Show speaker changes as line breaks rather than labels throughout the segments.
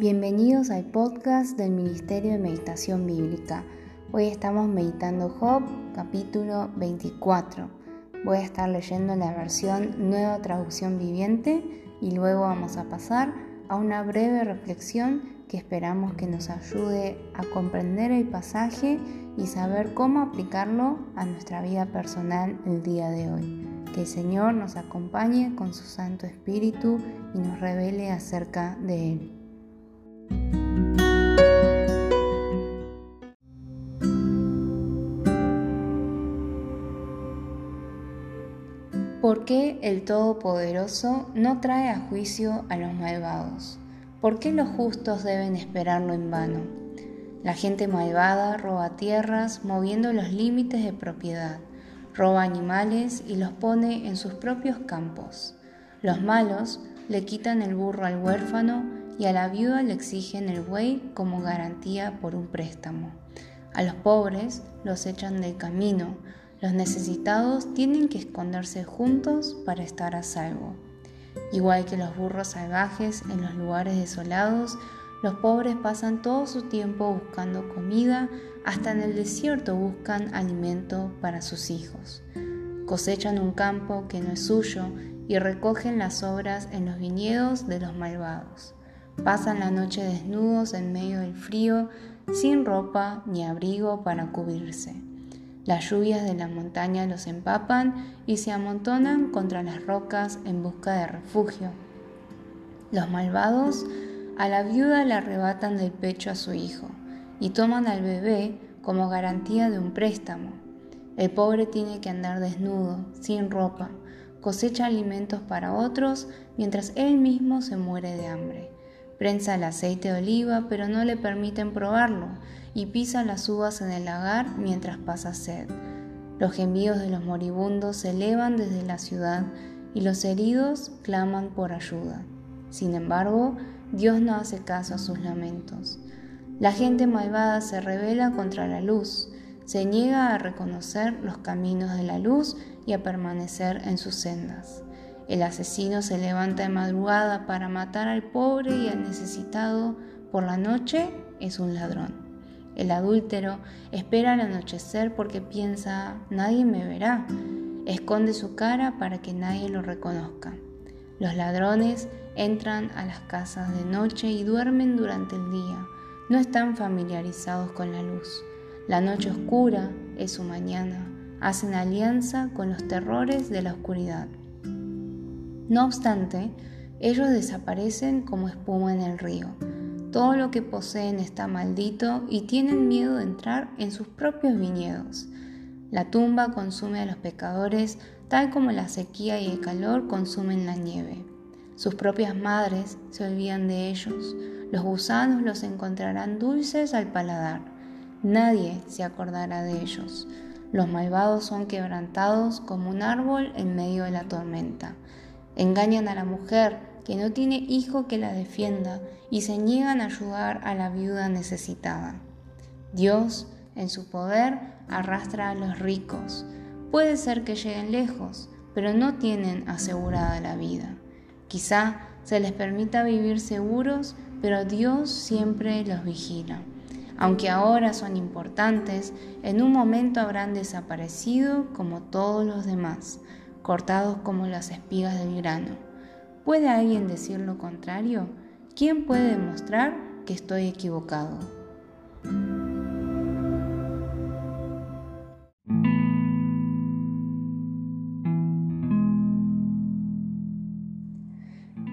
Bienvenidos al podcast del Ministerio de Meditación Bíblica. Hoy estamos meditando Job, capítulo 24. Voy a estar leyendo la versión Nueva Traducción Viviente y luego vamos a pasar a una breve reflexión que esperamos que nos ayude a comprender el pasaje y saber cómo aplicarlo a nuestra vida personal el día de hoy. Que el Señor nos acompañe con su Santo Espíritu y nos revele acerca de Él. ¿Por qué el Todopoderoso no trae a juicio a los malvados? ¿Por qué los justos deben esperarlo en vano? La gente malvada roba tierras moviendo los límites de propiedad, roba animales y los pone en sus propios campos. Los malos le quitan el burro al huérfano y a la viuda le exigen el buey como garantía por un préstamo. A los pobres los echan del camino, los necesitados tienen que esconderse juntos para estar a salvo. Igual que los burros salvajes en los lugares desolados, los pobres pasan todo su tiempo buscando comida, hasta en el desierto buscan alimento para sus hijos. Cosechan un campo que no es suyo y recogen las obras en los viñedos de los malvados. Pasan la noche desnudos en medio del frío, sin ropa ni abrigo para cubrirse. Las lluvias de la montaña los empapan y se amontonan contra las rocas en busca de refugio. Los malvados a la viuda le arrebatan del pecho a su hijo y toman al bebé como garantía de un préstamo. El pobre tiene que andar desnudo, sin ropa, cosecha alimentos para otros mientras él mismo se muere de hambre. Prensa el aceite de oliva, pero no le permiten probarlo, y pisa las uvas en el lagar mientras pasa sed. Los gemidos de los moribundos se elevan desde la ciudad, y los heridos claman por ayuda. Sin embargo, Dios no hace caso a sus lamentos. La gente malvada se revela contra la luz, se niega a reconocer los caminos de la luz y a permanecer en sus sendas. El asesino se levanta de madrugada para matar al pobre y al necesitado. Por la noche es un ladrón. El adúltero espera al anochecer porque piensa, nadie me verá. Esconde su cara para que nadie lo reconozca. Los ladrones entran a las casas de noche y duermen durante el día. No están familiarizados con la luz. La noche oscura es su mañana. Hacen alianza con los terrores de la oscuridad. No obstante, ellos desaparecen como espuma en el río. Todo lo que poseen está maldito y tienen miedo de entrar en sus propios viñedos. La tumba consume a los pecadores tal como la sequía y el calor consumen la nieve. Sus propias madres se olvidan de ellos. Los gusanos los encontrarán dulces al paladar. Nadie se acordará de ellos. Los malvados son quebrantados como un árbol en medio de la tormenta. Engañan a la mujer que no tiene hijo que la defienda y se niegan a ayudar a la viuda necesitada. Dios, en su poder, arrastra a los ricos. Puede ser que lleguen lejos, pero no tienen asegurada la vida. Quizá se les permita vivir seguros, pero Dios siempre los vigila. Aunque ahora son importantes, en un momento habrán desaparecido como todos los demás cortados como las espigas del grano. ¿Puede alguien decir lo contrario? ¿Quién puede demostrar que estoy equivocado?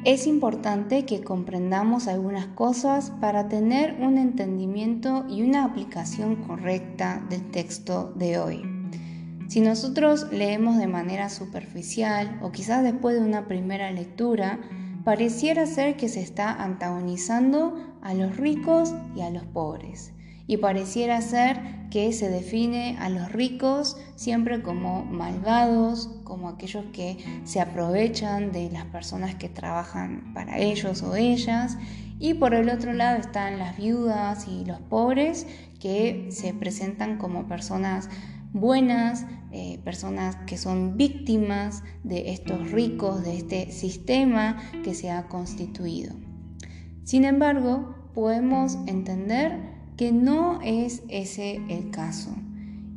Es importante que comprendamos algunas cosas para tener un entendimiento y una aplicación correcta del texto de hoy. Si nosotros leemos de manera superficial o quizás después de una primera lectura, pareciera ser que se está antagonizando a los ricos y a los pobres. Y pareciera ser que se define a los ricos siempre como malvados, como aquellos que se aprovechan de las personas que trabajan para ellos o ellas. Y por el otro lado están las viudas y los pobres que se presentan como personas buenas, eh, personas que son víctimas de estos ricos, de este sistema que se ha constituido. Sin embargo, podemos entender que no es ese el caso.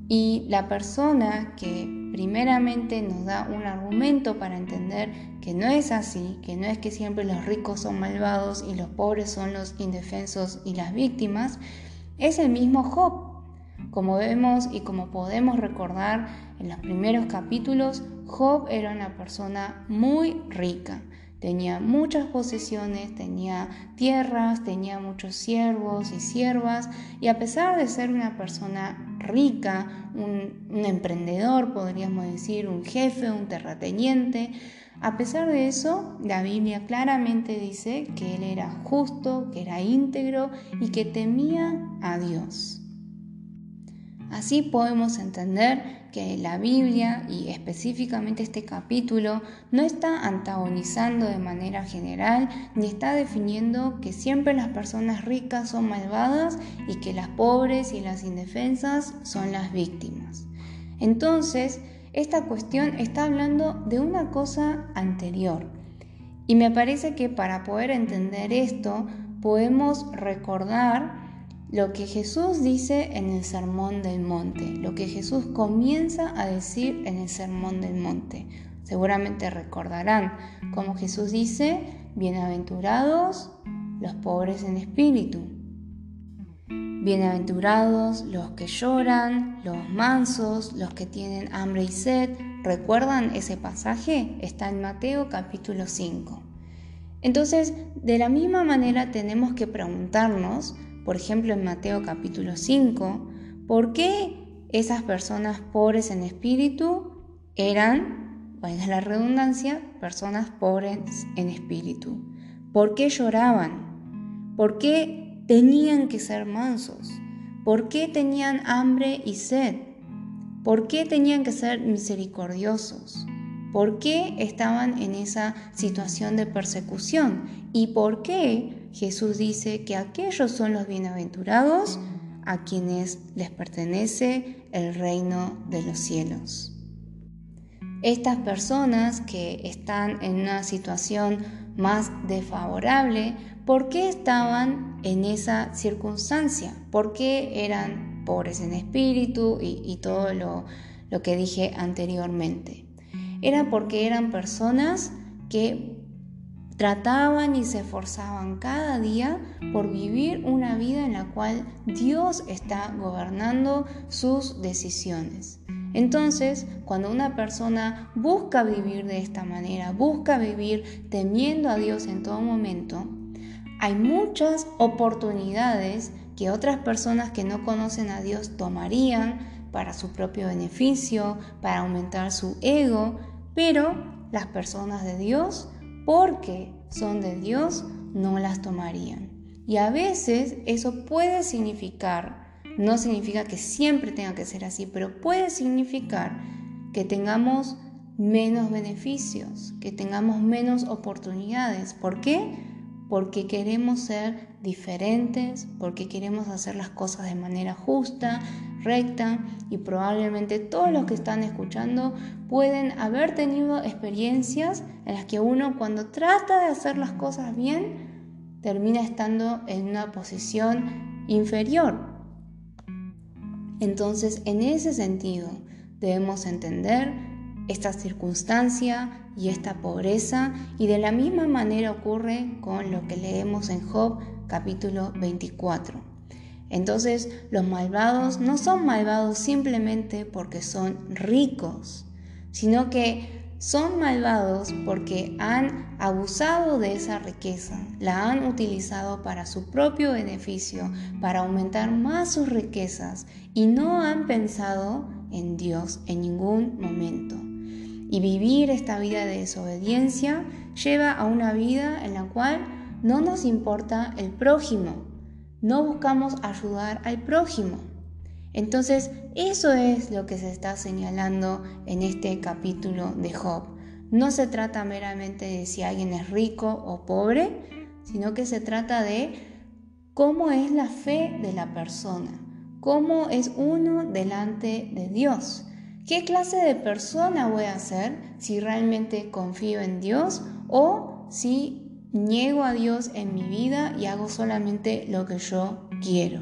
Y la persona que primeramente nos da un argumento para entender que no es así, que no es que siempre los ricos son malvados y los pobres son los indefensos y las víctimas, es el mismo Job. Como vemos y como podemos recordar en los primeros capítulos, Job era una persona muy rica. Tenía muchas posesiones, tenía tierras, tenía muchos siervos y siervas, y a pesar de ser una persona rica, un, emprendedor, podríamos decir, un jefe, un terrateniente, a pesar de eso, la Biblia claramente dice que él era justo, que era íntegro y que temía a Dios. Así podemos entender que la Biblia y específicamente este capítulo no está antagonizando de manera general ni está definiendo que siempre las personas ricas son malvadas y que las pobres y las indefensas son las víctimas. Entonces, esta cuestión está hablando de una cosa anterior. Y me parece que para poder entender esto podemos recordar lo que Jesús dice en el Sermón del Monte, lo que Jesús comienza a decir en el Sermón del Monte. Seguramente recordarán como Jesús dice, bienaventurados los pobres en espíritu, bienaventurados los que lloran, los mansos, los que tienen hambre y sed. ¿Recuerdan ese pasaje? Está en Mateo capítulo 5. Entonces, de la misma manera tenemos que preguntarnos, por ejemplo en Mateo capítulo 5, ¿por qué esas personas pobres en espíritu eran, valga la redundancia, personas pobres en espíritu? ¿Por qué lloraban? ¿Por qué tenían que ser mansos? ¿Por qué tenían hambre y sed? ¿Por qué tenían que ser misericordiosos? ¿Por qué estaban en esa situación de persecución? ¿Y por qué Jesús dice que aquellos son los bienaventurados a quienes les pertenece el reino de los cielos. Estas personas que están en una situación más desfavorable, ¿por qué estaban en esa circunstancia? ¿Por qué eran pobres en espíritu y, todo lo, que dije anteriormente? Era porque eran personas que Trataban y se esforzaban cada día por vivir una vida en la cual Dios está gobernando sus decisiones. Entonces, cuando una persona busca vivir de esta manera, busca vivir temiendo a Dios en todo momento, hay muchas oportunidades que otras personas que no conocen a Dios tomarían para su propio beneficio, para aumentar su ego, pero las personas de Dios porque son de Dios, no las tomarían. Y a veces eso puede significar, no significa que siempre tenga que ser así, pero puede significar que tengamos menos beneficios, que tengamos menos oportunidades. ¿Por qué? Porque queremos ser diferentes, porque queremos hacer las cosas de manera justa, recta y probablemente todos los que están escuchando pueden haber tenido experiencias en las que uno cuando trata de hacer las cosas bien termina estando en una posición inferior. Entonces, en ese sentido, debemos entender esta circunstancia y esta pobreza y de la misma manera ocurre con lo que leemos en Job capítulo 24. Entonces los malvados no son malvados simplemente porque son ricos, sino que son malvados porque han abusado de esa riqueza, la han utilizado para su propio beneficio, para aumentar más sus riquezas y no han pensado en Dios en ningún momento. Y vivir esta vida de desobediencia lleva a una vida en la cual no nos importa el prójimo, no buscamos ayudar al prójimo. Entonces, eso es lo que se está señalando en este capítulo de Job. No se trata meramente de si alguien es rico o pobre, sino que se trata de cómo es la fe de la persona, cómo es uno delante de Dios. ¿Qué clase de persona voy a ser si realmente confío en Dios o si niego a Dios en mi vida y hago solamente lo que yo quiero.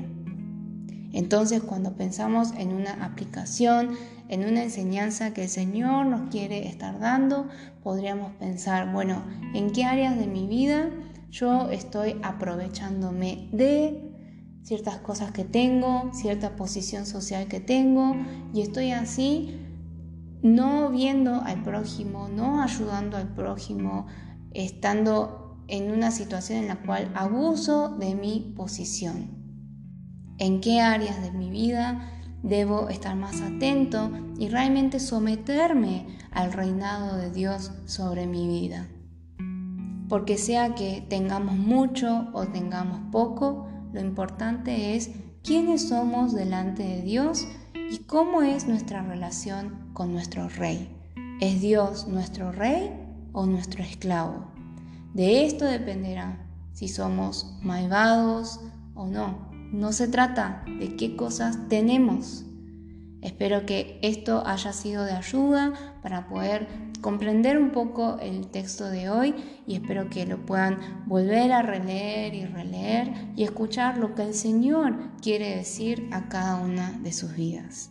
Entonces cuando pensamos en una aplicación, en una enseñanza que el Señor nos quiere estar dando, podríamos pensar, bueno, ¿en qué áreas de mi vida yo estoy aprovechándome de ciertas cosas que tengo, cierta posición social que tengo y estoy así no viendo al prójimo, no ayudando al prójimo, estando en una situación en la cual abuso de mi posición. ¿En qué áreas de mi vida debo estar más atento y realmente someterme al reinado de Dios sobre mi vida? Porque sea que tengamos mucho o tengamos poco, lo importante es quiénes somos delante de Dios y cómo es nuestra relación con nuestro rey. ¿Es Dios nuestro rey o nuestro esclavo? De esto dependerá si somos malvados o no. No se trata de qué cosas tenemos. Espero que esto haya sido de ayuda para poder comprender un poco el texto de hoy y espero que lo puedan volver a releer y releer y escuchar lo que el Señor quiere decir a cada una de sus vidas.